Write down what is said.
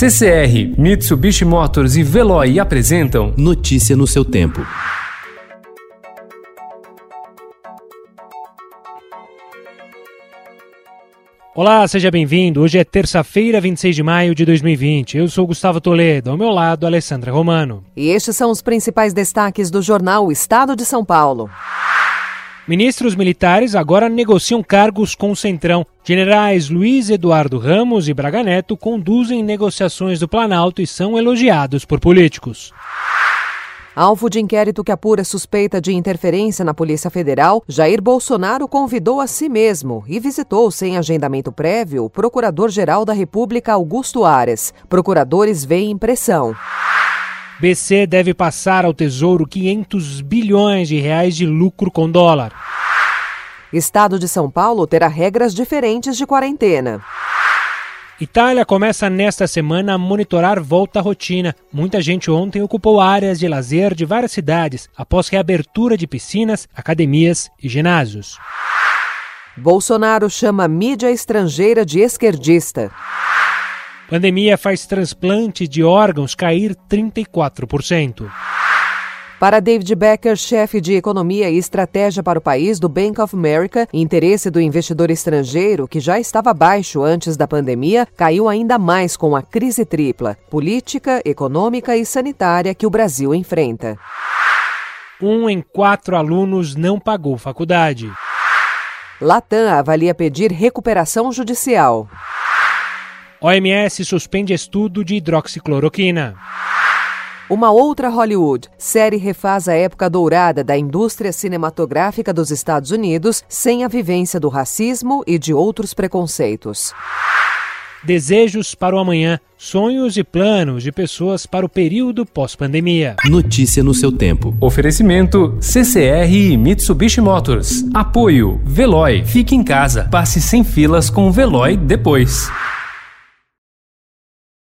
CCR, Mitsubishi Motors e Veloy apresentam Notícia no seu tempo. Olá, seja bem-vindo. Hoje é terça-feira, 26 de maio de 2020. Eu sou Gustavo Toledo, ao meu lado, Alessandra Romano. E estes são os principais destaques do jornal Estado de São Paulo. Ministros militares agora negociam cargos com o Centrão. Generais Luiz Eduardo Ramos e Braga Neto conduzem negociações do Planalto e são elogiados por políticos. Alvo de inquérito que apura suspeita de interferência na Polícia Federal, Jair Bolsonaro convidou a si mesmo e visitou sem agendamento prévio o Procurador-Geral da República Augusto Ares. Procuradores veem pressão. BC deve passar ao Tesouro 500 bilhões de reais de lucro com dólar. Estado de São Paulo terá regras diferentes de quarentena. Itália começa nesta semana a monitorar volta à rotina. Muita gente ontem ocupou áreas de lazer de várias cidades após reabertura de piscinas, academias e ginásios. Bolsonaro chama mídia estrangeira de esquerdista. Pandemia faz transplante de órgãos cair 34%. Para David Becker, chefe de economia e estratégia para o país do Bank of America, interesse do investidor estrangeiro, que já estava baixo antes da pandemia, caiu ainda mais com a crise tripla: política, econômica e sanitária que o Brasil enfrenta. Um em quatro alunos não pagou faculdade. Latam avalia pedir recuperação judicial. OMS suspende estudo de hidroxicloroquina. Uma outra Hollywood. Série refaz a época dourada da indústria cinematográfica dos Estados Unidos sem a vivência do racismo e de outros preconceitos. Desejos para o amanhã, sonhos e planos de pessoas para o período pós-pandemia. Notícia no seu tempo. Oferecimento CCR e Mitsubishi Motors. Apoio Veloy. Fique em casa. Passe sem filas com o Veloy depois.